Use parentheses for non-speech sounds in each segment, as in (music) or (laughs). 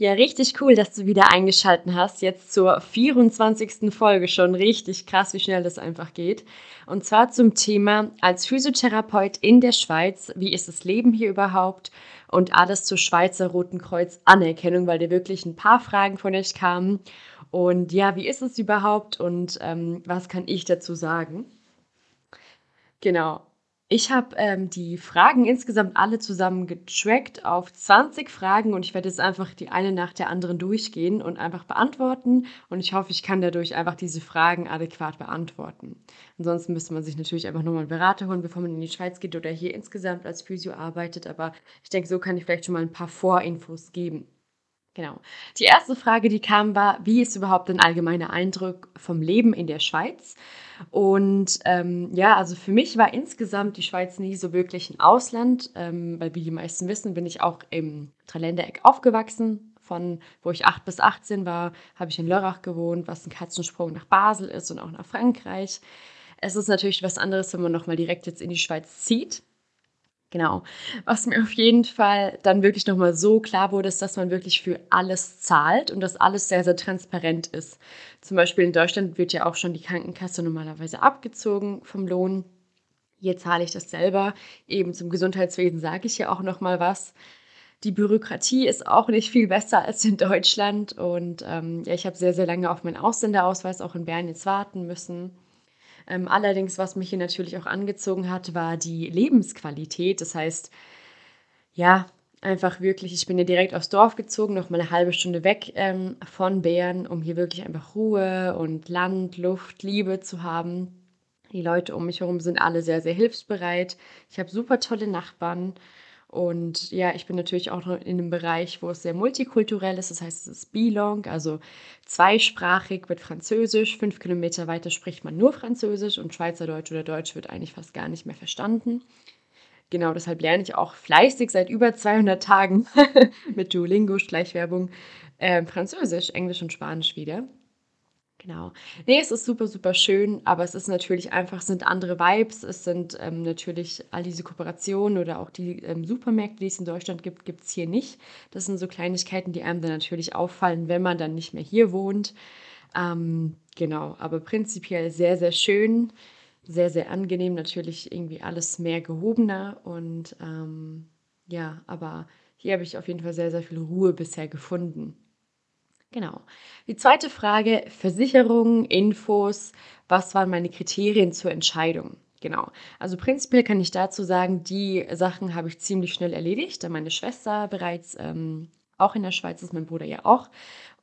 Ja, richtig cool, dass du wieder eingeschaltet hast. Jetzt zur 24. Folge schon. Richtig krass, wie schnell das einfach geht. Und zwar zum Thema als Physiotherapeut in der Schweiz. Wie ist das Leben hier überhaupt? Und alles zur Schweizer Roten Kreuz Anerkennung, weil dir wirklich ein paar Fragen von euch kamen. Und ja, wie ist es überhaupt und ähm, was kann ich dazu sagen? Genau. Ich habe ähm, die Fragen insgesamt alle zusammen getrackt auf 20 Fragen und ich werde jetzt einfach die eine nach der anderen durchgehen und einfach beantworten. Und ich hoffe, ich kann dadurch einfach diese Fragen adäquat beantworten. Ansonsten müsste man sich natürlich einfach nochmal einen Berater holen, bevor man in die Schweiz geht oder hier insgesamt als Physio arbeitet. Aber ich denke, so kann ich vielleicht schon mal ein paar Vorinfos geben. Genau. Die erste Frage, die kam, war, wie ist überhaupt ein allgemeiner Eindruck vom Leben in der Schweiz? Und ähm, ja, also für mich war insgesamt die Schweiz nie so wirklich ein Ausland, ähm, weil wie die meisten wissen, bin ich auch im Dreiländereck aufgewachsen. Von wo ich 8 bis 18 war, habe ich in Lörrach gewohnt, was ein Katzensprung nach Basel ist und auch nach Frankreich. Es ist natürlich was anderes, wenn man nochmal direkt jetzt in die Schweiz zieht. Genau. Was mir auf jeden Fall dann wirklich nochmal so klar wurde, ist, dass man wirklich für alles zahlt und dass alles sehr, sehr transparent ist. Zum Beispiel in Deutschland wird ja auch schon die Krankenkasse normalerweise abgezogen vom Lohn. Hier zahle ich das selber. Eben zum Gesundheitswesen sage ich ja auch nochmal was. Die Bürokratie ist auch nicht viel besser als in Deutschland. Und ähm, ja, ich habe sehr, sehr lange auf meinen Ausländerausweis auch in Bern jetzt warten müssen. Ähm, allerdings, was mich hier natürlich auch angezogen hat, war die Lebensqualität. Das heißt, ja, einfach wirklich, ich bin ja direkt aufs Dorf gezogen, noch mal eine halbe Stunde weg ähm, von Bern, um hier wirklich einfach Ruhe und Land, Luft, Liebe zu haben. Die Leute um mich herum sind alle sehr, sehr hilfsbereit. Ich habe super tolle Nachbarn. Und ja, ich bin natürlich auch noch in einem Bereich, wo es sehr multikulturell ist. Das heißt, es ist Bilong, also zweisprachig mit Französisch. Fünf Kilometer weiter spricht man nur Französisch und Schweizerdeutsch oder Deutsch wird eigentlich fast gar nicht mehr verstanden. Genau, deshalb lerne ich auch fleißig seit über 200 Tagen (laughs) mit Duolingo, Schleichwerbung, äh, Französisch, Englisch und Spanisch wieder. Genau. Nee, es ist super, super schön, aber es ist natürlich einfach, es sind andere Vibes. Es sind ähm, natürlich all diese Kooperationen oder auch die ähm, Supermärkte, die es in Deutschland gibt, gibt es hier nicht. Das sind so Kleinigkeiten, die einem dann natürlich auffallen, wenn man dann nicht mehr hier wohnt. Ähm, genau, aber prinzipiell sehr, sehr schön, sehr, sehr angenehm. Natürlich irgendwie alles mehr gehobener und ähm, ja, aber hier habe ich auf jeden Fall sehr, sehr viel Ruhe bisher gefunden. Genau. Die zweite Frage, Versicherungen, Infos, was waren meine Kriterien zur Entscheidung? Genau. Also prinzipiell kann ich dazu sagen, die Sachen habe ich ziemlich schnell erledigt, da meine Schwester bereits ähm, auch in der Schweiz ist, mein Bruder ja auch.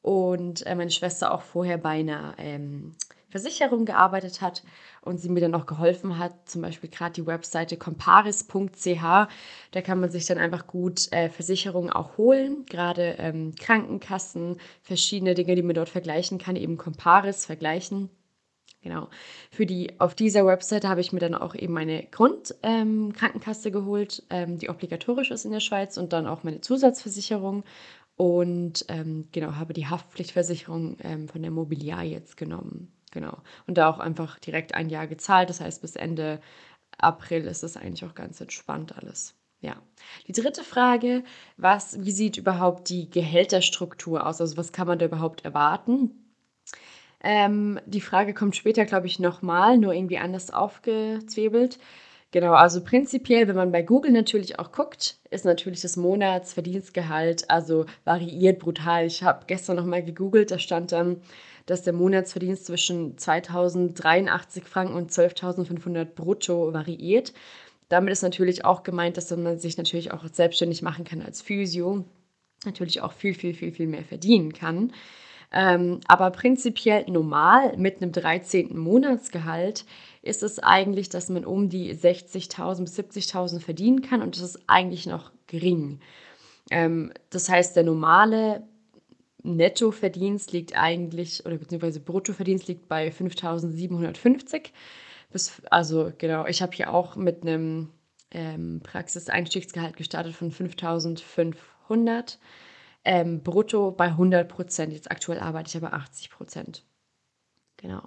Und äh, meine Schwester auch vorher bei einer ähm, Versicherung gearbeitet hat und sie mir dann auch geholfen hat, zum Beispiel gerade die Webseite comparis.ch, da kann man sich dann einfach gut äh, Versicherungen auch holen, gerade ähm, Krankenkassen, verschiedene Dinge, die man dort vergleichen kann, eben Comparis vergleichen. Genau. Für die, auf dieser Webseite habe ich mir dann auch eben meine Grundkrankenkasse ähm, geholt, ähm, die obligatorisch ist in der Schweiz und dann auch meine Zusatzversicherung und ähm, genau, habe die Haftpflichtversicherung ähm, von der Mobiliar jetzt genommen. Genau. Und da auch einfach direkt ein Jahr gezahlt. Das heißt, bis Ende April ist es eigentlich auch ganz entspannt alles. Ja. Die dritte Frage, was, wie sieht überhaupt die Gehälterstruktur aus? Also was kann man da überhaupt erwarten? Ähm, die Frage kommt später, glaube ich, nochmal, nur irgendwie anders aufgezwiebelt. Genau, also prinzipiell, wenn man bei Google natürlich auch guckt, ist natürlich das Monatsverdienstgehalt, also variiert brutal. Ich habe gestern nochmal gegoogelt, da stand dann dass der Monatsverdienst zwischen 2083 Franken und 12.500 brutto variiert. Damit ist natürlich auch gemeint, dass man sich natürlich auch selbstständig machen kann als Physio, natürlich auch viel, viel, viel, viel mehr verdienen kann. Ähm, aber prinzipiell normal mit einem 13. Monatsgehalt ist es eigentlich, dass man um die 60.000 bis 70.000 verdienen kann und das ist eigentlich noch gering. Ähm, das heißt, der normale Nettoverdienst liegt eigentlich, oder beziehungsweise Bruttoverdienst liegt bei 5.750. also genau, ich habe hier auch mit einem ähm, Praxiseinstiegsgehalt gestartet von 5.500. Ähm, brutto bei 100 Prozent. Jetzt aktuell arbeite ich aber 80 Prozent. Genau.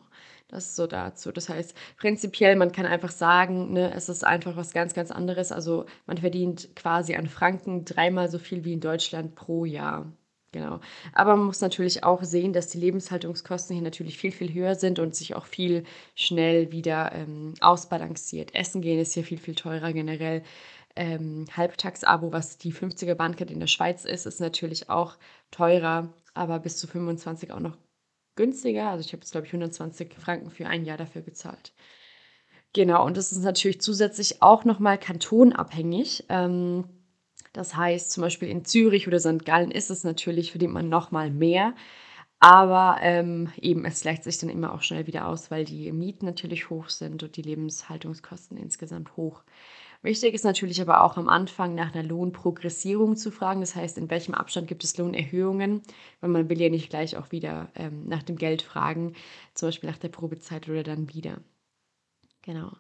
Das ist so dazu. Das heißt, prinzipiell, man kann einfach sagen, ne, es ist einfach was ganz, ganz anderes. Also man verdient quasi an Franken dreimal so viel wie in Deutschland pro Jahr. Genau. Aber man muss natürlich auch sehen, dass die Lebenshaltungskosten hier natürlich viel, viel höher sind und sich auch viel schnell wieder ähm, ausbalanciert. Essen gehen ist hier viel, viel teurer generell. Ähm, Halbtagsabo, was die 50er Bahncard in der Schweiz ist, ist natürlich auch teurer, aber bis zu 25 auch noch günstiger. Also ich habe jetzt, glaube ich, 120 Franken für ein Jahr dafür gezahlt. Genau, und das ist natürlich zusätzlich auch nochmal kantonabhängig. Ähm, das heißt, zum Beispiel in Zürich oder St. Gallen ist es natürlich, verdient man nochmal mehr. Aber ähm, eben, es gleicht sich dann immer auch schnell wieder aus, weil die Mieten natürlich hoch sind und die Lebenshaltungskosten insgesamt hoch. Wichtig ist natürlich aber auch am Anfang nach einer Lohnprogressierung zu fragen. Das heißt, in welchem Abstand gibt es Lohnerhöhungen? Weil man will ja nicht gleich auch wieder ähm, nach dem Geld fragen, zum Beispiel nach der Probezeit oder dann wieder. Genau.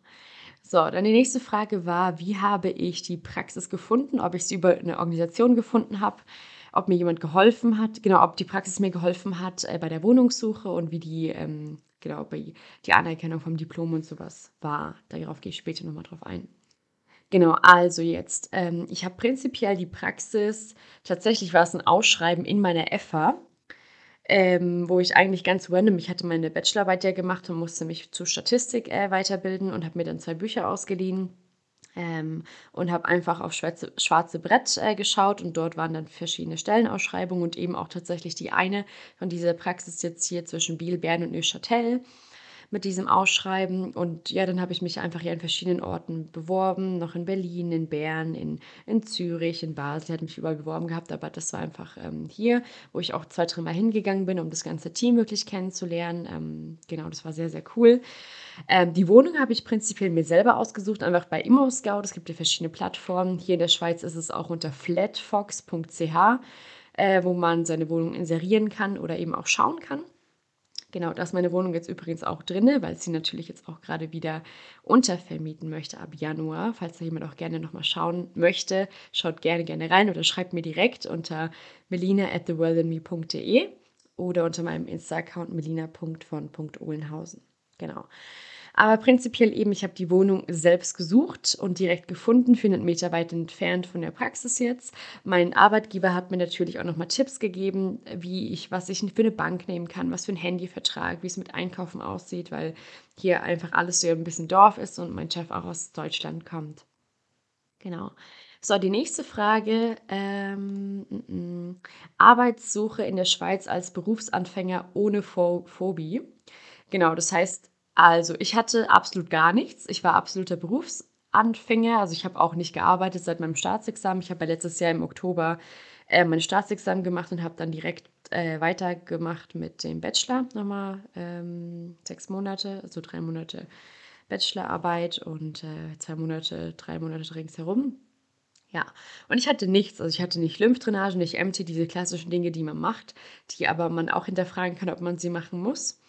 So, dann die nächste Frage war, wie habe ich die Praxis gefunden? Ob ich sie über eine Organisation gefunden habe, ob mir jemand geholfen hat, genau, ob die Praxis mir geholfen hat äh, bei der Wohnungssuche und wie die, ähm, genau, bei die Anerkennung vom Diplom und sowas war. Darauf gehe ich später nochmal drauf ein. Genau, also jetzt, ähm, ich habe prinzipiell die Praxis, tatsächlich war es ein Ausschreiben in meiner FH, ähm, wo ich eigentlich ganz random, ich hatte meine Bachelorarbeit ja gemacht und musste mich zur Statistik äh, weiterbilden und habe mir dann zwei Bücher ausgeliehen ähm, und habe einfach auf schwarze, schwarze Brett äh, geschaut und dort waren dann verschiedene Stellenausschreibungen und eben auch tatsächlich die eine von dieser Praxis jetzt hier zwischen Biel, Bern und Neuchâtel mit diesem Ausschreiben. Und ja, dann habe ich mich einfach hier an verschiedenen Orten beworben, noch in Berlin, in Bern, in, in Zürich, in Basel. Ich hatte mich überall beworben gehabt, aber das war einfach ähm, hier, wo ich auch zwei, drei Mal hingegangen bin, um das ganze Team wirklich kennenzulernen. Ähm, genau, das war sehr, sehr cool. Ähm, die Wohnung habe ich prinzipiell mir selber ausgesucht, einfach bei ImmoScout. Es gibt ja verschiedene Plattformen. Hier in der Schweiz ist es auch unter flatfox.ch, äh, wo man seine Wohnung inserieren kann oder eben auch schauen kann. Genau, da ist meine Wohnung jetzt übrigens auch drin, weil sie natürlich jetzt auch gerade wieder untervermieten möchte ab Januar. Falls da jemand auch gerne nochmal schauen möchte, schaut gerne, gerne rein oder schreibt mir direkt unter melina at theworldinme.de oder unter meinem Insta-Account melina.von.ohlenhausen. Genau. Aber prinzipiell eben, ich habe die Wohnung selbst gesucht und direkt gefunden, 400 Meter weit entfernt von der Praxis jetzt. Mein Arbeitgeber hat mir natürlich auch nochmal Tipps gegeben, wie ich, was ich für eine Bank nehmen kann, was für ein Handyvertrag, wie es mit Einkaufen aussieht, weil hier einfach alles so ein bisschen Dorf ist und mein Chef auch aus Deutschland kommt. Genau. So, die nächste Frage. Ähm, m mm, -m. Mm. Arbeitssuche in der Schweiz als Berufsanfänger ohne Phobie. Genau, das heißt, also, ich hatte absolut gar nichts. Ich war absoluter Berufsanfänger. Also, ich habe auch nicht gearbeitet seit meinem Staatsexamen. Ich habe ja letztes Jahr im Oktober äh, mein Staatsexamen gemacht und habe dann direkt äh, weitergemacht mit dem Bachelor. Nochmal ähm, sechs Monate, also drei Monate Bachelorarbeit und äh, zwei Monate, drei Monate ringsherum. Ja, und ich hatte nichts. Also ich hatte nicht Lymphdrainage, nicht MT, diese klassischen Dinge, die man macht, die aber man auch hinterfragen kann, ob man sie machen muss.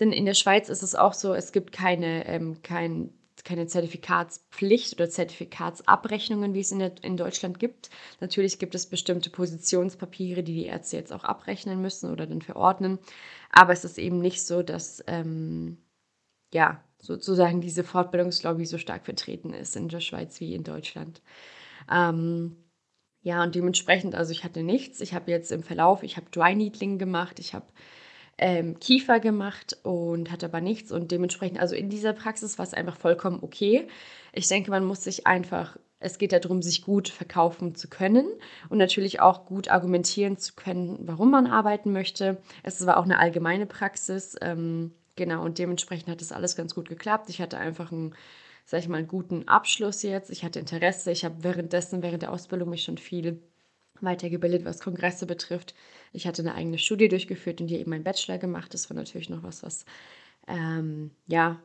Denn in der Schweiz ist es auch so, es gibt keine, ähm, kein, keine Zertifikatspflicht oder Zertifikatsabrechnungen, wie es in, der, in Deutschland gibt. Natürlich gibt es bestimmte Positionspapiere, die die Ärzte jetzt auch abrechnen müssen oder dann verordnen. Aber es ist eben nicht so, dass ähm, ja, sozusagen diese Fortbildungslobby so stark vertreten ist in der Schweiz wie in Deutschland. Ähm, ja, und dementsprechend, also ich hatte nichts. Ich habe jetzt im Verlauf, ich habe Dry Needling gemacht, ich habe ähm, Kiefer gemacht und hatte aber nichts. Und dementsprechend, also in dieser Praxis war es einfach vollkommen okay. Ich denke, man muss sich einfach, es geht darum, sich gut verkaufen zu können und natürlich auch gut argumentieren zu können, warum man arbeiten möchte. Es war auch eine allgemeine Praxis. Ähm, genau, und dementsprechend hat das alles ganz gut geklappt. Ich hatte einfach einen, sag ich mal, einen guten Abschluss jetzt. Ich hatte Interesse. Ich habe währenddessen, während der Ausbildung mich schon viel weitergebildet, was Kongresse betrifft. Ich hatte eine eigene Studie durchgeführt und hier eben meinen Bachelor gemacht. Das war natürlich noch was, was ähm, ja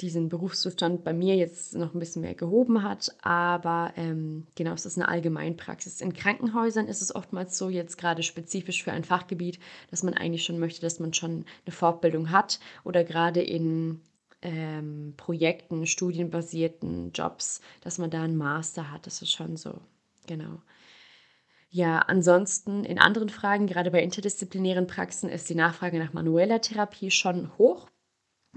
diesen Berufszustand bei mir jetzt noch ein bisschen mehr gehoben hat. Aber ähm, genau, es ist eine Allgemeinpraxis. In Krankenhäusern ist es oftmals so, jetzt gerade spezifisch für ein Fachgebiet, dass man eigentlich schon möchte, dass man schon eine Fortbildung hat oder gerade in ähm, Projekten, studienbasierten Jobs, dass man da einen Master hat. Das ist schon so, genau. Ja, ansonsten in anderen Fragen, gerade bei interdisziplinären Praxen, ist die Nachfrage nach manueller Therapie schon hoch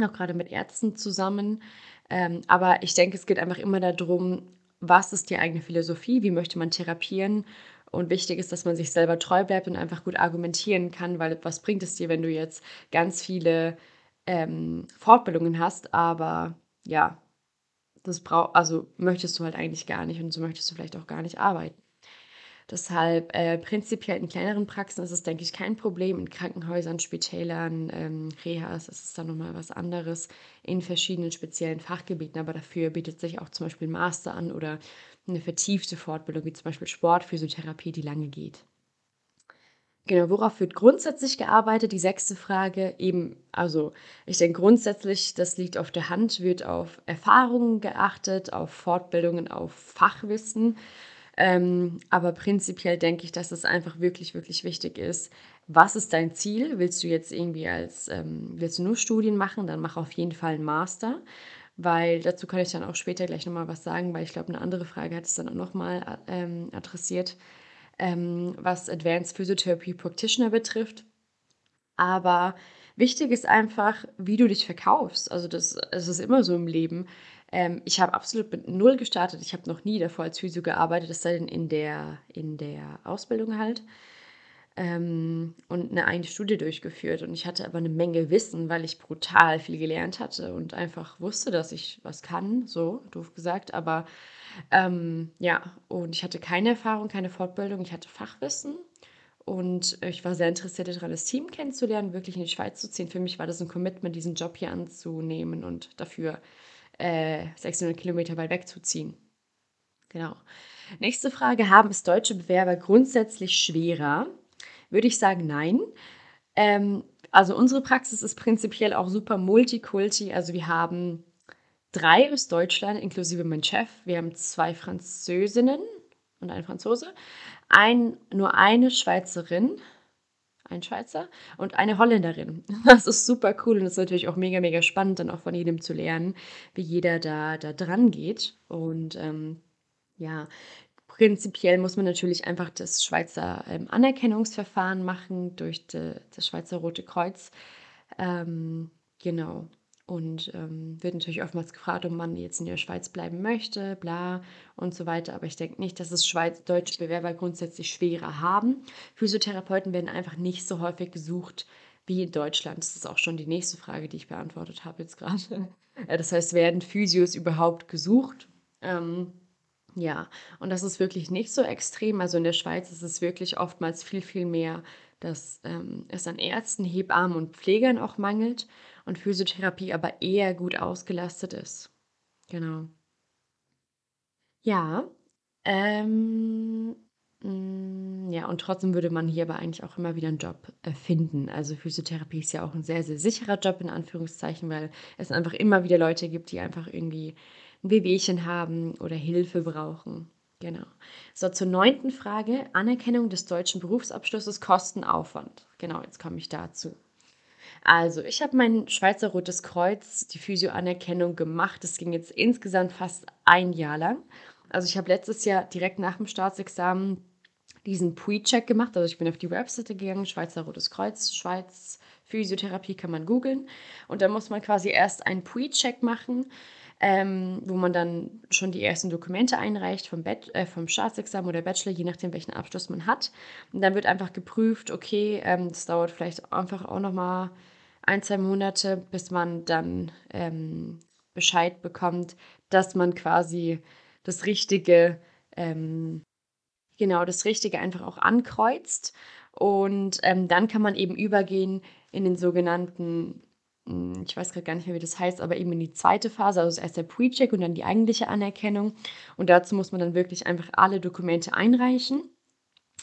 auch gerade mit Ärzten zusammen. Ähm, aber ich denke, es geht einfach immer darum, was ist die eigene Philosophie, wie möchte man therapieren. Und wichtig ist, dass man sich selber treu bleibt und einfach gut argumentieren kann, weil was bringt es dir, wenn du jetzt ganz viele ähm, Fortbildungen hast, aber ja, das braucht, also möchtest du halt eigentlich gar nicht und so möchtest du vielleicht auch gar nicht arbeiten. Deshalb äh, prinzipiell in kleineren Praxen ist es, denke ich, kein Problem. In Krankenhäusern, Spitälern, ähm, Rehas ist es dann nochmal was anderes in verschiedenen speziellen Fachgebieten. Aber dafür bietet sich auch zum Beispiel ein Master an oder eine vertiefte Fortbildung, wie zum Beispiel Sportphysiotherapie, die lange geht. Genau, worauf wird grundsätzlich gearbeitet? Die sechste Frage eben, also ich denke grundsätzlich, das liegt auf der Hand, wird auf Erfahrungen geachtet, auf Fortbildungen, auf Fachwissen. Ähm, aber prinzipiell denke ich, dass es einfach wirklich, wirklich wichtig ist. Was ist dein Ziel? Willst du jetzt irgendwie als, ähm, willst du nur Studien machen? Dann mach auf jeden Fall einen Master. Weil dazu kann ich dann auch später gleich nochmal was sagen, weil ich glaube, eine andere Frage hat es dann auch nochmal ähm, adressiert, ähm, was Advanced Physiotherapy Practitioner betrifft. Aber wichtig ist einfach, wie du dich verkaufst. Also das, das ist immer so im Leben. Ähm, ich habe absolut mit null gestartet. Ich habe noch nie davor als Physio gearbeitet, es sei denn in der, in der Ausbildung halt. Ähm, und eine eigene Studie durchgeführt. Und ich hatte aber eine Menge Wissen, weil ich brutal viel gelernt hatte und einfach wusste, dass ich was kann, so doof gesagt. Aber ähm, ja, und ich hatte keine Erfahrung, keine Fortbildung, ich hatte Fachwissen. Und ich war sehr interessiert daran, das Team kennenzulernen, wirklich in die Schweiz zu ziehen. Für mich war das ein Commitment, diesen Job hier anzunehmen und dafür äh, 600 Kilometer weit wegzuziehen. Genau. Nächste Frage: Haben es deutsche Bewerber grundsätzlich schwerer? Würde ich sagen, nein. Ähm, also unsere Praxis ist prinzipiell auch super multikulti. Also wir haben drei aus Deutschland, inklusive mein Chef. Wir haben zwei Französinnen und einen Franzose. Ein, nur eine Schweizerin ein Schweizer und eine Holländerin. (laughs) Das ist super cool und es ist natürlich auch mega, mega spannend, dann auch von jedem zu lernen, wie jeder da, da dran geht. Und ähm, ja, prinzipiell muss man natürlich einfach das Schweizer ähm, Anerkennungsverfahren machen durch de, das Schweizer Rote Kreuz. Ähm, genau. Und ähm, wird natürlich oftmals gefragt, ob man jetzt in der Schweiz bleiben möchte, bla und so weiter. Aber ich denke nicht, dass es Schweiz deutsche Bewerber grundsätzlich schwerer haben. Physiotherapeuten werden einfach nicht so häufig gesucht wie in Deutschland. Das ist auch schon die nächste Frage, die ich beantwortet habe jetzt gerade. (laughs) Das heißt, werden Physios überhaupt gesucht? Ähm, ja, und das ist wirklich nicht so extrem. Also in der Schweiz ist es wirklich oftmals viel, viel mehr, dass ähm, es an Ärzten, Hebammen und Pflegern auch mangelt und Physiotherapie aber eher gut ausgelastet ist. Genau. Ja, ähm, mm, ja, und trotzdem würde man hier aber eigentlich auch immer wieder einen Job äh, finden. Also Physiotherapie ist ja auch ein sehr, sehr sicherer Job in Anführungszeichen, weil es einfach immer wieder Leute gibt, die einfach irgendwie ein Wehwehchen haben oder Hilfe brauchen. Genau. So, zur neunten Frage. Anerkennung des deutschen Berufsabschlusses, Kostenaufwand. Genau, jetzt komme ich dazu. Also, ich habe mein Schweizer Rotes Kreuz, die Physio-Anerkennung gemacht. Das ging jetzt insgesamt fast ein Jahr lang. Also, ich habe letztes Jahr direkt nach dem Staatsexamen diesen Pre-Check gemacht. Also, ich bin auf die Webseite gegangen, Schweizer Rotes Kreuz, Schweiz, Physiotherapie kann man googeln. Und dann muss man quasi erst einen Pre-Check machen ähm, wo man dann schon die ersten Dokumente einreicht vom, Bet äh, vom Staatsexamen oder Bachelor, je nachdem, welchen Abschluss man hat. Und dann wird einfach geprüft, okay, ähm, das dauert vielleicht einfach auch nochmal ein, zwei Monate, bis man dann ähm, Bescheid bekommt, dass man quasi das Richtige, ähm, genau, das Richtige einfach auch ankreuzt. Und ähm, dann kann man eben übergehen in den sogenannten hm, ich weiß gerade gar nicht mehr, wie das heißt, aber eben in die zweite Phase, also erst der Pre-Check und dann die eigentliche Anerkennung. Und dazu muss man dann wirklich einfach alle Dokumente einreichen.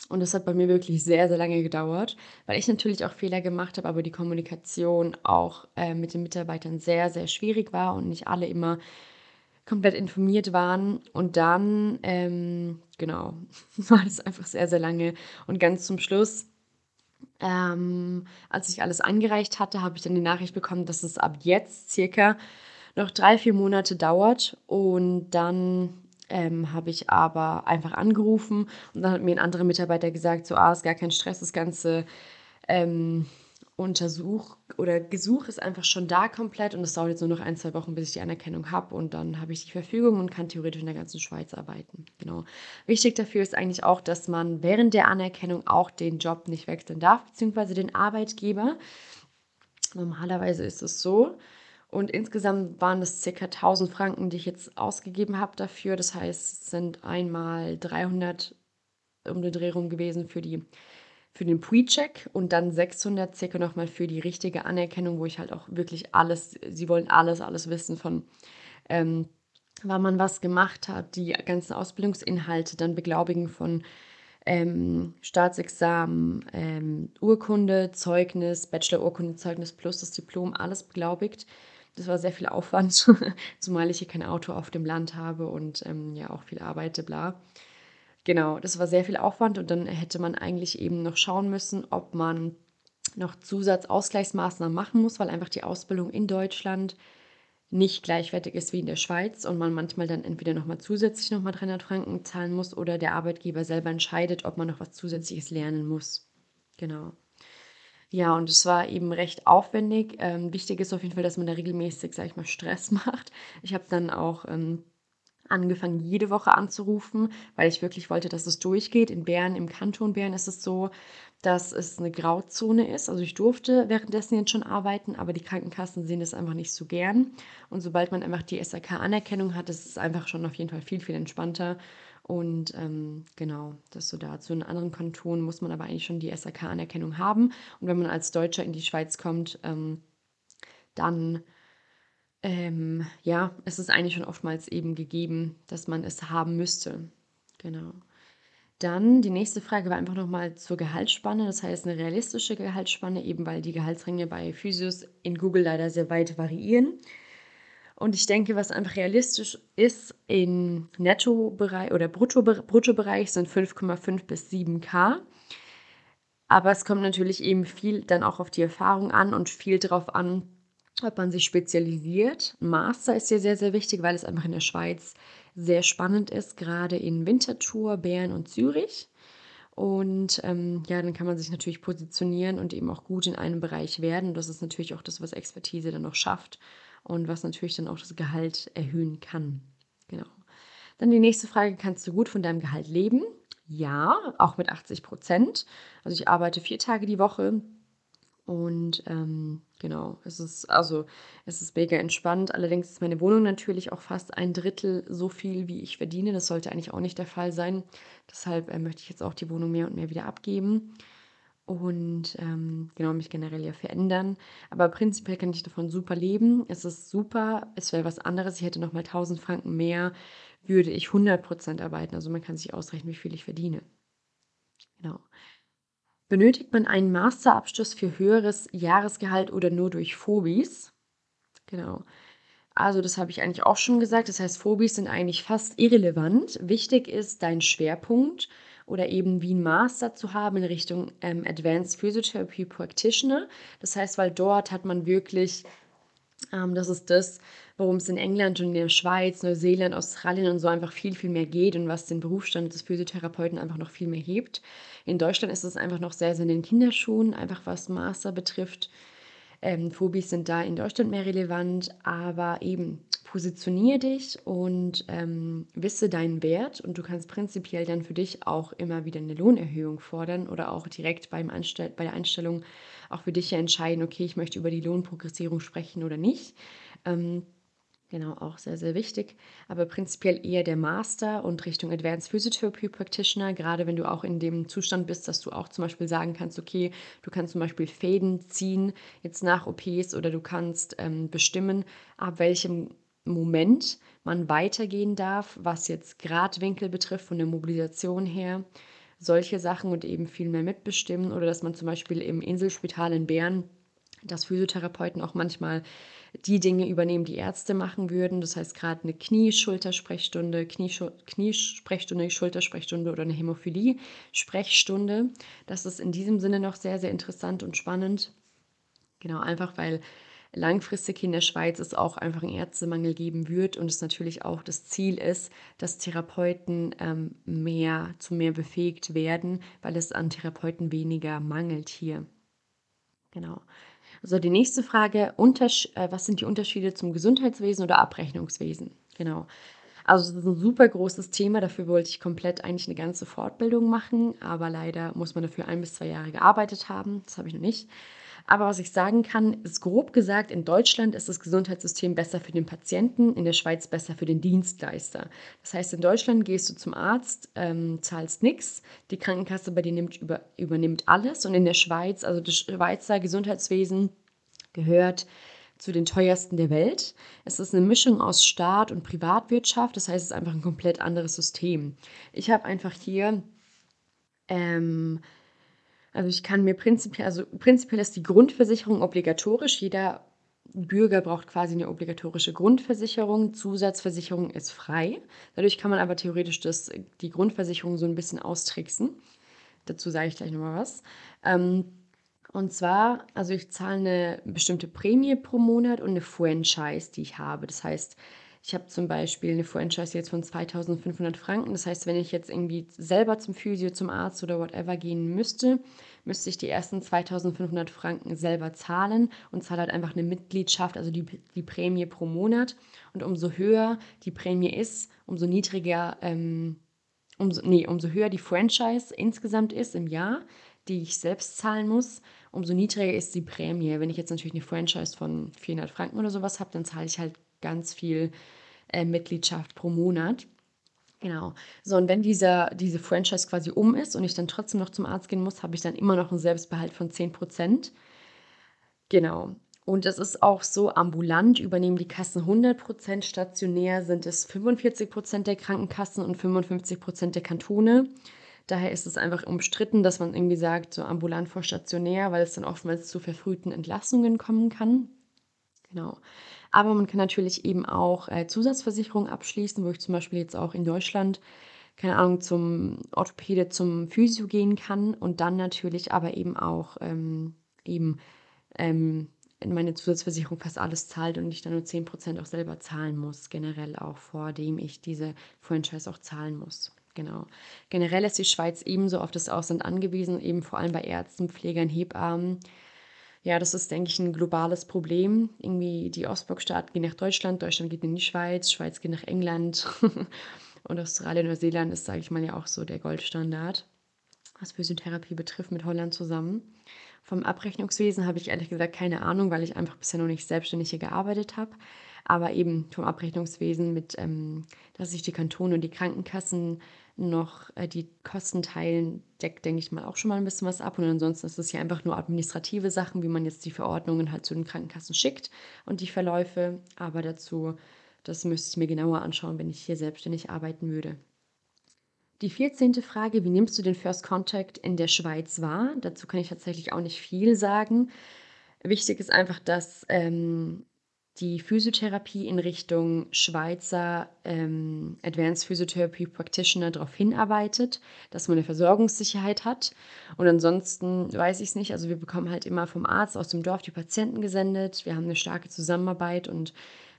Und das hat bei mir wirklich sehr, sehr lange gedauert, weil ich natürlich auch Fehler gemacht habe, aber die Kommunikation auch äh, mit den Mitarbeitern sehr, sehr schwierig war und nicht alle immer komplett informiert waren. Und dann, ähm, genau, (laughs) war das einfach sehr, sehr lange. Und ganz zum Schluss, ähm, als ich alles eingereicht hatte, habe ich dann die Nachricht bekommen, dass es ab jetzt circa noch drei, vier Monate dauert. Und dann ähm, habe ich aber einfach angerufen und dann hat mir ein anderer Mitarbeiter gesagt, so, ah, ist gar kein Stress, das Ganze ähm, Untersuch oder Gesuch ist einfach schon da komplett und es dauert jetzt nur noch ein, zwei Wochen, bis ich die Anerkennung habe und dann habe ich die Verfügung und kann theoretisch in der ganzen Schweiz arbeiten. Genau. Wichtig dafür ist eigentlich auch, dass man während der Anerkennung auch den Job nicht wechseln darf, beziehungsweise den Arbeitgeber. Normalerweise ist es so. Und insgesamt waren das ca. 1000 Franken, die ich jetzt ausgegeben habe dafür. Das heißt, es sind einmal 300 um den Dreh rum gewesen für, die, für den Pre-Check und dann 600 circa nochmal für die richtige Anerkennung, wo ich halt auch wirklich alles, sie wollen alles, alles wissen von, ähm, wann man was gemacht hat, die ganzen Ausbildungsinhalte, dann Beglaubigen von ähm, Staatsexamen, ähm, Urkunde, Zeugnis, Bachelor-Urkunde, Zeugnis plus das Diplom, alles beglaubigt. Das war sehr viel Aufwand, (laughs) zumal ich hier kein Auto auf dem Land habe und ähm, ja auch viel arbeite, bla. Genau, das war sehr viel Aufwand und dann hätte man eigentlich eben noch schauen müssen, ob man noch Zusatzausgleichsmaßnahmen machen muss, weil einfach die Ausbildung in Deutschland nicht gleichwertig ist wie in der Schweiz und man manchmal dann entweder nochmal zusätzlich nochmal 300 Franken zahlen muss oder der Arbeitgeber selber entscheidet, ob man noch was Zusätzliches lernen muss. Genau. Ja, und es war eben recht aufwendig. Ähm, wichtig ist auf jeden Fall, dass man da regelmäßig, sag ich mal, Stress (laughs) macht. Ich habe dann auch ähm, angefangen, jede Woche anzurufen, weil ich wirklich wollte, dass es durchgeht. In Bern, im Kanton Bern ist es so, dass es eine Grauzone ist. Also ich durfte währenddessen jetzt schon arbeiten, aber die Krankenkassen sehen das einfach nicht so gern. Und sobald man einfach die SRK-Anerkennung hat, ist es einfach schon auf jeden Fall viel, viel entspannter. Und ähm, genau, das so dazu. In anderen Kantonen muss man aber eigentlich schon die SRK-Anerkennung haben. Und wenn man als Deutscher in die Schweiz kommt, ähm, dann ähm, ja, es ist eigentlich schon oftmals eben gegeben, dass man es haben müsste. Genau. Dann die nächste Frage war einfach nochmal zur Gehaltsspanne. Das heißt, eine realistische Gehaltsspanne, eben weil die Gehaltsränge bei Physios in Google leider sehr weit variieren. Und ich denke, was einfach realistisch ist im Nettobereich oder Brutto, Bruttobereich sind 5,5 bis 7k. Aber es kommt natürlich eben viel dann auch auf die Erfahrung an und viel darauf an, ob man sich spezialisiert. Master ist hier sehr, sehr wichtig, weil es einfach in der Schweiz sehr spannend ist, gerade in Winterthur, Bern und Zürich. Und ähm, ja, dann kann man sich natürlich positionieren und eben auch gut in einem Bereich werden. Das ist natürlich auch das, was Expertise dann noch schafft und was natürlich dann auch das Gehalt erhöhen kann. Genau. Dann die nächste Frage, kannst du gut von deinem Gehalt leben? Ja, auch mit 80 Prozent. Also ich arbeite vier Tage die Woche und ähm, genau, es ist also es ist mega entspannt. Allerdings ist meine Wohnung natürlich auch fast ein Drittel so viel, wie ich verdiene. Das sollte eigentlich auch nicht der Fall sein. Deshalb äh, möchte ich jetzt auch die Wohnung mehr und mehr wieder abgeben und ähm, genau mich generell ja verändern. Aber prinzipiell kann ich davon super leben. Es ist super, es wäre was anderes. Ich hätte nochmal 1000 Franken mehr, würde ich 100% arbeiten. Also man kann sich ausrechnen, wie viel ich verdiene. Genau. Benötigt man einen Masterabschluss für höheres Jahresgehalt oder nur durch Phobis? Genau. Also das habe ich eigentlich auch schon gesagt. Das heißt, Phobis sind eigentlich fast irrelevant. Wichtig ist dein Schwerpunkt oder eben wie ein Master zu haben in Richtung ähm, Advanced Physiotherapy Practitioner. Das heißt, weil dort hat man wirklich, das ist das, worum es in England und in der Schweiz, Neuseeland, Australien und so einfach viel, viel mehr geht und was den Berufsstand des Physiotherapeuten einfach noch viel mehr hebt. In Deutschland ist es einfach noch sehr, sehr in den Kinderschuhen, einfach was Master betrifft. Ähm, Phobis sind da in Deutschland mehr relevant, aber eben positioniere dich und ähm, wisse deinen Wert und du kannst prinzipiell dann für dich auch immer wieder eine Lohnerhöhung fordern oder auch direkt beim Anstell bei der Einstellung auch für dich ja entscheiden, okay, ich möchte über die Lohnprogressierung sprechen oder nicht. Ähm, Genau, auch sehr, sehr wichtig. Aber prinzipiell eher der Master und Richtung Advanced Physiotherapy Practitioner, gerade wenn du auch in dem Zustand bist, dass du auch zum Beispiel sagen kannst, okay, du kannst zum Beispiel Fäden ziehen jetzt nach OPs oder du kannst ähm, bestimmen, ab welchem Moment man weitergehen darf, was jetzt Gradwinkel betrifft, von der Mobilisation her solche Sachen und eben viel mehr mitbestimmen oder dass man zum Beispiel im Inselspital in Bern, dass Physiotherapeuten auch manchmal die Dinge übernehmen, die Ärzte machen würden. Das heißt gerade eine Knie-Schultersprechstunde, Kniesprechstunde, Schultersprechstunde oder eine Hämophilie-Sprechstunde. Das ist in diesem Sinne noch sehr, sehr interessant und spannend. Genau, einfach weil langfristig in der Schweiz es auch einfach einen Ärztemangel geben wird und es natürlich auch das Ziel ist, dass Therapeuten ähm, mehr zu mehr befähigt werden, weil es an Therapeuten weniger mangelt hier. Genau. Also die nächste Frage, Unters äh, was sind die Unterschiede zum Gesundheitswesen oder Abrechnungswesen? Genau. Also das ist ein super großes Thema, dafür wollte ich komplett eigentlich eine ganze Fortbildung machen, aber leider muss man dafür ein bis zwei Jahre gearbeitet haben, das habe ich noch nicht. Aber was ich sagen kann, ist grob gesagt, in Deutschland ist das Gesundheitssystem besser für den Patienten, in der Schweiz besser für den Dienstleister. Das heißt, in Deutschland gehst du zum Arzt, ähm, zahlst nichts, die Krankenkasse bei dir nimmt, über, übernimmt alles und in der Schweiz, also das Schweizer Gesundheitswesen gehört zu den teuersten der Welt. Es ist eine Mischung aus Staat und Privatwirtschaft, das heißt, es ist einfach ein komplett anderes System. Ich habe einfach hier ähm, also ich kann mir prinzipiell, also prinzipiell ist die Grundversicherung obligatorisch. Jeder Bürger braucht quasi eine obligatorische Grundversicherung. Zusatzversicherung ist frei. Dadurch kann man aber theoretisch das, die Grundversicherung so ein bisschen austricksen. Dazu sage ich gleich nochmal was. Ähm, und zwar, also ich zahle eine bestimmte Prämie pro Monat und eine Franchise, die ich habe. Das heißt, ich habe zum Beispiel eine Franchise jetzt von 2500 Franken. Das heißt, wenn ich jetzt irgendwie selber zum Physio, zum Arzt oder whatever gehen müsste, müsste ich die ersten 2500 Franken selber zahlen und zahle halt einfach eine Mitgliedschaft, also die, die Prämie pro Monat. Und umso höher die Prämie ist, umso niedriger, ähm, umso, nee, umso höher die Franchise insgesamt ist im Jahr, die ich selbst zahlen muss, umso niedriger ist die Prämie. Wenn ich jetzt natürlich eine Franchise von 400 Franken oder sowas habe, dann zahle ich halt ganz viel äh, Mitgliedschaft pro Monat. Genau. So, und wenn dieser, diese Franchise quasi um ist und ich dann trotzdem noch zum Arzt gehen muss, habe ich dann immer noch einen Selbstbehalt von 10%. Genau. Und es ist auch so, ambulant übernehmen die Kassen 100%, stationär sind es 45% der Krankenkassen und 55% der Kantone. Daher ist es einfach umstritten, dass man irgendwie sagt, so ambulant vor stationär, weil es dann oftmals zu verfrühten Entlassungen kommen kann. Genau. Aber man kann natürlich eben auch äh, Zusatzversicherungen abschließen, wo ich zum Beispiel jetzt auch in Deutschland, keine Ahnung, zum Orthopäde, zum Physio gehen kann und dann natürlich aber eben auch ähm, eben ähm, meine Zusatzversicherung fast alles zahlt und ich dann nur 10% auch selber zahlen muss, generell auch vor dem ich diese Franchise auch zahlen muss. Genau. Generell ist die Schweiz ebenso auf das Ausland angewiesen, eben vor allem bei Ärzten, Pflegern, Hebammen ja, das ist, denke ich, ein globales Problem. Irgendwie die Ostblockstaaten gehen nach Deutschland, Deutschland geht in die Schweiz, Schweiz geht nach England (laughs) und Australien, Neuseeland ist, sage ich mal, ja auch so der Goldstandard, was Physiotherapie betrifft, mit Holland zusammen. Vom Abrechnungswesen habe ich ehrlich gesagt keine Ahnung, weil ich einfach bisher noch nicht selbstständig hier gearbeitet habe. Aber eben vom Abrechnungswesen mit, ähm, dass sich die Kantone und die Krankenkassen noch äh, die Kosten teilen, deckt, denke ich mal, auch schon mal ein bisschen was ab. Und ansonsten ist es ja einfach nur administrative Sachen, wie man jetzt die Verordnungen halt zu den Krankenkassen schickt und die Verläufe. Aber dazu, das müsste ich mir genauer anschauen, wenn ich hier selbstständig arbeiten würde. Die 14. Frage, wie nimmst du den First Contact in der Schweiz wahr? Dazu kann ich tatsächlich auch nicht viel sagen. Wichtig ist einfach, dass ähm, die Physiotherapie in Richtung Schweizer ähm, Advanced Physiotherapy Practitioner darauf hinarbeitet, dass man eine Versorgungssicherheit hat. Und ansonsten weiß ich es nicht. Also wir bekommen halt immer vom Arzt aus dem Dorf die Patienten gesendet. Wir haben eine starke Zusammenarbeit und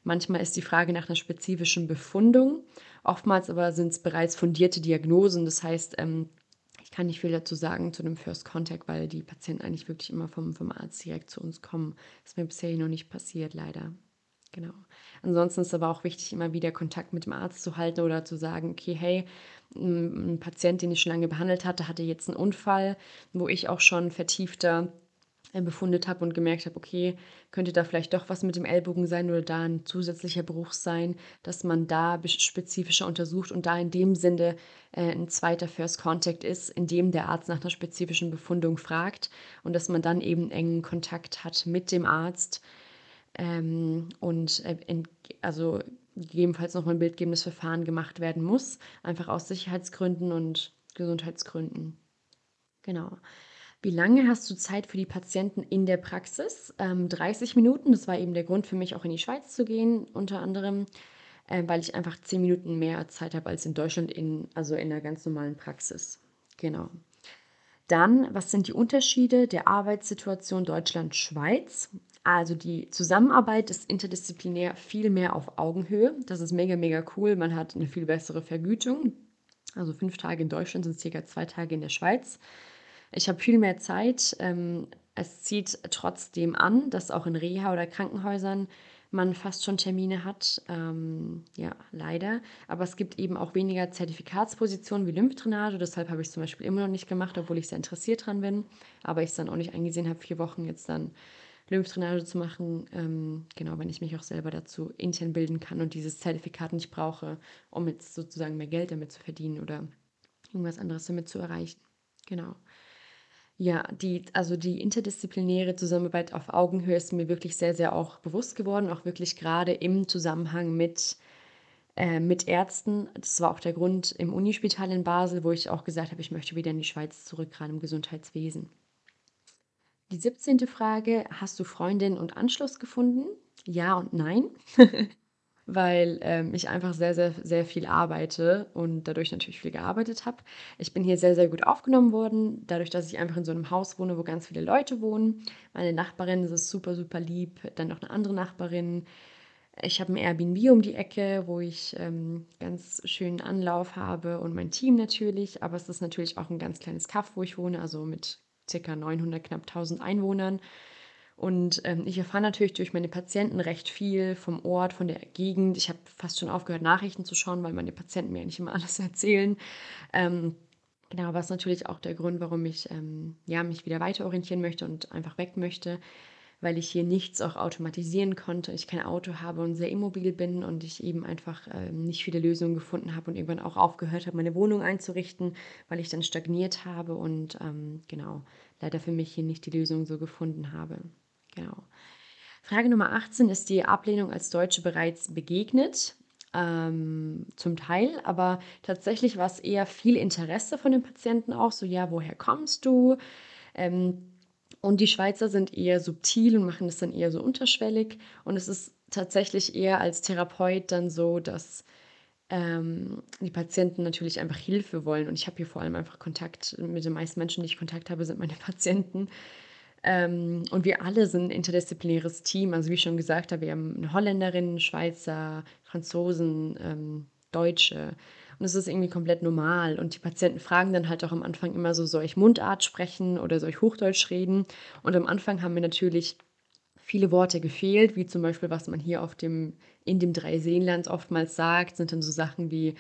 manchmal ist die Frage nach einer spezifischen Befundung. Oftmals aber sind es bereits fundierte Diagnosen. Das heißt, ähm, ich kann nicht viel dazu sagen zu dem First Contact, weil die Patienten eigentlich wirklich immer vom, vom Arzt direkt zu uns kommen. Das ist mir bisher noch nicht passiert, leider. Genau. Ansonsten ist aber auch wichtig, immer wieder Kontakt mit dem Arzt zu halten oder zu sagen, okay, hey, ein Patient, den ich schon lange behandelt hatte, hatte jetzt einen Unfall, wo ich auch schon vertiefter äh, befundet habe und gemerkt habe, okay, könnte da vielleicht doch was mit dem Ellbogen sein oder da ein zusätzlicher Bruch sein, dass man da spezifischer untersucht und da in dem Sinne äh, ein zweiter First Contact ist, in dem der Arzt nach einer spezifischen Befundung fragt und dass man dann eben engen Kontakt hat mit dem Arzt ähm, und äh, in, also gegebenenfalls nochmal ein bildgebendes Verfahren gemacht werden muss, einfach aus Sicherheitsgründen und Gesundheitsgründen. Genau. Wie lange hast du Zeit für die Patienten in der Praxis? Ähm, 30 Minuten, das war eben der Grund für mich, auch in die Schweiz zu gehen, unter anderem, äh, weil ich einfach 10 Minuten mehr Zeit habe als in Deutschland, in, also in der ganz normalen Praxis. Genau. Dann, was sind die Unterschiede der Arbeitssituation Deutschland-Schweiz? Also die Zusammenarbeit ist interdisziplinär viel mehr auf Augenhöhe. Das ist mega, mega cool. Man hat eine viel bessere Vergütung. Also fünf Tage in Deutschland sind circa zwei Tage in der Schweiz. Ich habe viel mehr Zeit. Ähm, es zieht trotzdem an, dass auch in Reha oder Krankenhäusern man fast schon Termine hat. Ähm, ja, leider. Aber es gibt eben auch weniger Zertifikatspositionen wie Lymphdrainage. Deshalb habe ich es zum Beispiel immer noch nicht gemacht, obwohl ich sehr interessiert dran bin. Aber ich es dann auch nicht eingesehen habe, vier Wochen jetzt dann Lymphdrainage zu machen. Ähm, genau, wenn ich mich auch selber dazu intern bilden kann und dieses Zertifikat nicht brauche, um jetzt sozusagen mehr Geld damit zu verdienen oder irgendwas anderes damit zu erreichen. Genau. Ja, die also die interdisziplinäre Zusammenarbeit auf Augenhöhe ist mir wirklich sehr, sehr auch bewusst geworden, auch wirklich gerade im Zusammenhang mit äh, mit Ärzten. Das war auch der Grund im Unispital in Basel, wo ich auch gesagt habe, ich möchte wieder in die Schweiz zurück, gerade im Gesundheitswesen. Die 17. Frage: „Hast du Freundin und Anschluss gefunden?“ Ja und nein. (laughs) weil ähm, ich einfach sehr, sehr, sehr viel arbeite und dadurch natürlich viel gearbeitet habe. Ich bin hier sehr, sehr gut aufgenommen worden, dadurch, dass ich einfach in so einem Haus wohne, wo ganz viele Leute wohnen. Meine Nachbarin ist super, super lieb, dann noch eine andere Nachbarin. Ich habe ein Airbnb um die Ecke, wo ich ähm, ganz schönen Anlauf habe und mein Team natürlich, aber es ist natürlich auch ein ganz kleines Kaff, wo ich wohne, also mit ca. 900, knapp 1000 Einwohnern. Und ähm, ich erfahre natürlich durch meine Patienten recht viel vom Ort, von der Gegend. Ich habe fast schon aufgehört, Nachrichten zu schauen, weil meine Patienten mir nicht immer (laughs) alles erzählen. Ähm, genau, was natürlich auch der Grund, warum ich ähm, ja, mich wieder weiter orientieren möchte und einfach weg möchte, weil ich hier nichts auch automatisieren konnte. Ich kein Auto habe und sehr immobil bin und ich eben einfach ähm, nicht viele Lösungen gefunden habe und irgendwann auch aufgehört habe, meine Wohnung einzurichten, weil ich dann stagniert habe und ähm, genau leider für mich hier nicht die Lösung so gefunden habe. Genau. Frage Nummer 18 ist die Ablehnung als Deutsche bereits begegnet. Ähm, zum Teil, aber tatsächlich war es eher viel Interesse von den Patienten auch, so ja, woher kommst du? Ähm, und die Schweizer sind eher subtil und machen das dann eher so unterschwellig. Und es ist tatsächlich eher als Therapeut dann so, dass ähm, die Patienten natürlich einfach Hilfe wollen. Und ich habe hier vor allem einfach Kontakt mit den meisten Menschen, die ich Kontakt habe, sind meine (laughs) Patienten. Ähm, und wir alle sind ein interdisziplinäres Team. Also wie ich schon gesagt habe, wir haben eine Holländerin, Schweizer, Franzosen, ähm, Deutsche. Und es ist irgendwie komplett normal. Und die Patienten fragen dann halt auch am Anfang immer so, soll ich Mundart sprechen oder soll ich Hochdeutsch reden? Und am Anfang haben mir natürlich viele Worte gefehlt, wie zum Beispiel, was man hier auf dem, in dem Dreiseenland oftmals sagt, sind dann so Sachen wie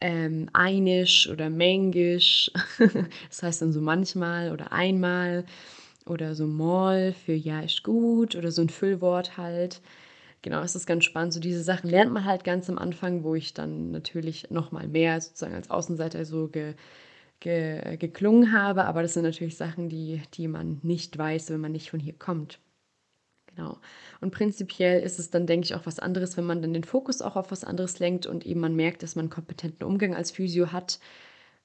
ähm, Einisch oder Mengisch. (laughs) das heißt dann so manchmal oder einmal oder so Moll für Ja ist gut oder so ein Füllwort halt. Genau, es ist ganz spannend. So diese Sachen lernt man halt ganz am Anfang, wo ich dann natürlich nochmal mehr sozusagen als Außenseiter so ge, ge, geklungen habe. Aber das sind natürlich Sachen, die, die man nicht weiß, wenn man nicht von hier kommt. Genau. Und prinzipiell ist es dann, denke ich, auch was anderes, wenn man dann den Fokus auch auf was anderes lenkt und eben man merkt, dass man kompetenten Umgang als Physio hat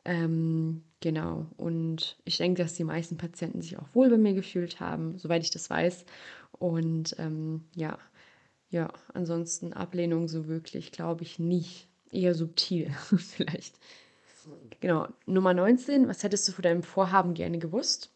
ähm, genau. Und ich denke, dass die meisten Patienten sich auch wohl bei mir gefühlt haben, soweit ich das weiß. Und ähm, ja, ja, ansonsten Ablehnung so wirklich, glaube ich, nicht. Eher subtil (laughs) vielleicht. Genau. Nummer 19. Was hättest du vor deinem Vorhaben gerne gewusst?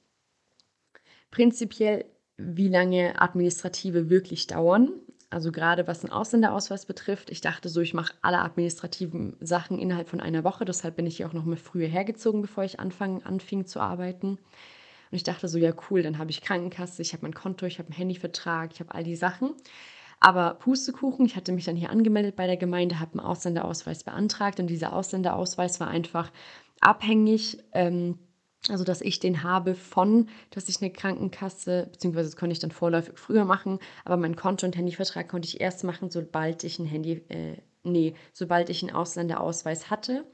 Prinzipiell, wie lange Administrative wirklich dauern. Also gerade was den Ausländerausweis betrifft, ich dachte so, ich mache alle administrativen Sachen innerhalb von einer Woche. Deshalb bin ich hier auch noch mal früher hergezogen, bevor ich anfang, anfing zu arbeiten. Und ich dachte so, ja cool, dann habe ich Krankenkasse, ich habe mein Konto, ich habe einen Handyvertrag, ich habe all die Sachen. Aber Pustekuchen, ich hatte mich dann hier angemeldet bei der Gemeinde, habe einen Ausländerausweis beantragt und dieser Ausländerausweis war einfach abhängig ähm, also, dass ich den habe von, dass ich eine Krankenkasse beziehungsweise das konnte ich dann vorläufig früher machen, aber mein Konto und Handyvertrag konnte ich erst machen, sobald ich ein Handy äh, ne, sobald ich einen Ausländerausweis hatte.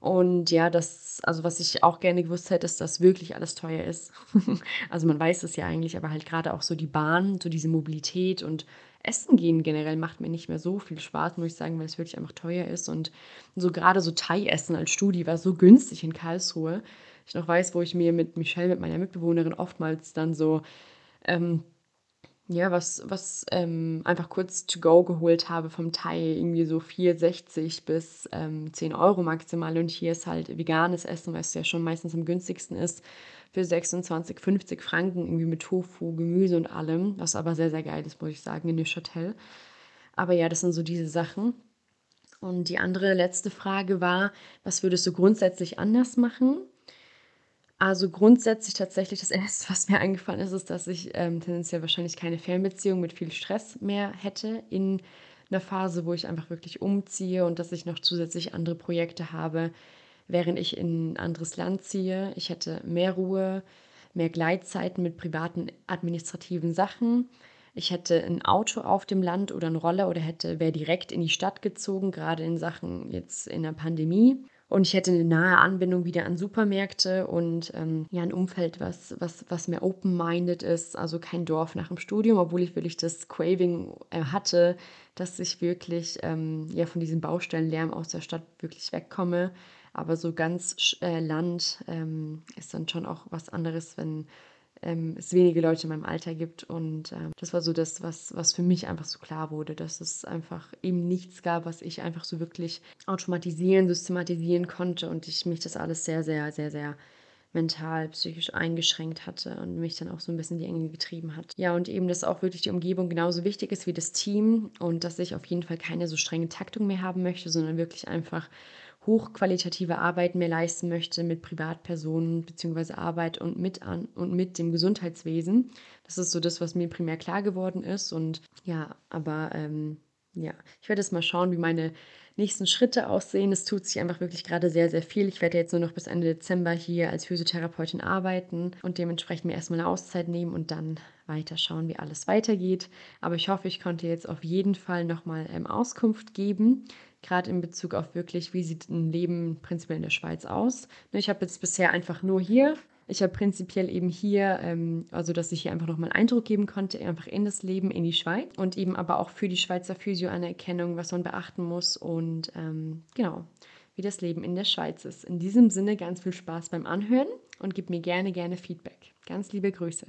Und ja, das also, was ich auch gerne gewusst hätte, ist, dass wirklich alles teuer ist. (laughs) Also, man weiß es ja eigentlich, aber halt gerade auch so die Bahn, so diese Mobilität und Essen gehen generell macht mir nicht mehr so viel Spaß, muss ich sagen, weil es wirklich einfach teuer ist. Und so gerade so Thai-Essen als Studi war so günstig in Karlsruhe. Ich noch weiß, wo ich mir mit Michelle, mit meiner Mitbewohnerin, oftmals dann so ähm, ja, was, was ähm, einfach kurz to go geholt habe vom Thai, irgendwie so 4,60 bis ähm, 10 Euro maximal. Und hier ist halt veganes Essen, was ja schon meistens am günstigsten ist, für 26, 50 Franken, irgendwie mit Tofu, Gemüse und allem, was aber sehr, sehr geil ist, muss ich sagen, in Neuchâtel. Aber ja, das sind so diese Sachen. Und die andere letzte Frage war, was würdest du grundsätzlich anders machen? Also grundsätzlich tatsächlich das Erste, was mir eingefallen ist, ist, dass ich ähm, tendenziell wahrscheinlich keine Fernbeziehung mit viel Stress mehr hätte in einer Phase, wo ich einfach wirklich umziehe und dass ich noch zusätzlich andere Projekte habe, während ich in ein anderes Land ziehe. Ich hätte mehr Ruhe, mehr Gleitzeiten mit privaten administrativen Sachen. Ich hätte ein Auto auf dem Land oder einen Roller oder hätte wäre direkt in die Stadt gezogen, gerade in Sachen jetzt in der Pandemie. Und ich hätte eine nahe Anbindung wieder an Supermärkte und ähm, ja, ein Umfeld, was, was, was mehr open-minded ist, also kein Dorf nach dem Studium, obwohl ich wirklich das Craving äh, hatte, dass ich wirklich ähm, ja, von diesem Baustellenlärm aus der Stadt wirklich wegkomme. Aber so ganz äh, Land ähm, ist dann schon auch was anderes, wenn ähm, es wenige Leute in meinem Alter gibt. Und ähm, das war so das, was, was für mich einfach so klar wurde, dass es einfach eben nichts gab, was ich einfach so wirklich automatisieren, systematisieren konnte und ich mich das alles sehr, sehr, sehr, sehr mental, psychisch eingeschränkt hatte und mich dann auch so ein bisschen die Enge getrieben hat. Ja, und eben, dass auch wirklich die Umgebung genauso wichtig ist wie das Team und dass ich auf jeden Fall keine so strenge Taktung mehr haben möchte, sondern wirklich einfach hochqualitative Arbeit mehr leisten möchte mit Privatpersonen bzw. Arbeit und mit an und mit dem Gesundheitswesen. Das ist so das, was mir primär klar geworden ist. Und ja, aber ähm, ja, ich werde jetzt mal schauen, wie meine nächsten Schritte aussehen. Es tut sich einfach wirklich gerade sehr, sehr viel. Ich werde jetzt nur noch bis Ende Dezember hier als Physiotherapeutin arbeiten und dementsprechend mir erstmal eine Auszeit nehmen und dann weiter schauen, wie alles weitergeht. Aber ich hoffe, ich konnte jetzt auf jeden Fall nochmal ähm, Auskunft geben gerade in Bezug auf wirklich, wie sieht ein Leben prinzipiell in der Schweiz aus. Ne, ich habe jetzt bisher einfach nur hier. Ich habe prinzipiell eben hier, ähm, also dass ich hier einfach nochmal einen Eindruck geben konnte, einfach in das Leben in die Schweiz und eben aber auch für die Schweizer Physio-Anerkennung, was man beachten muss und ähm, genau, wie das Leben in der Schweiz ist. In diesem Sinne ganz viel Spaß beim Anhören und gib mir gerne, gerne Feedback. Ganz liebe Grüße.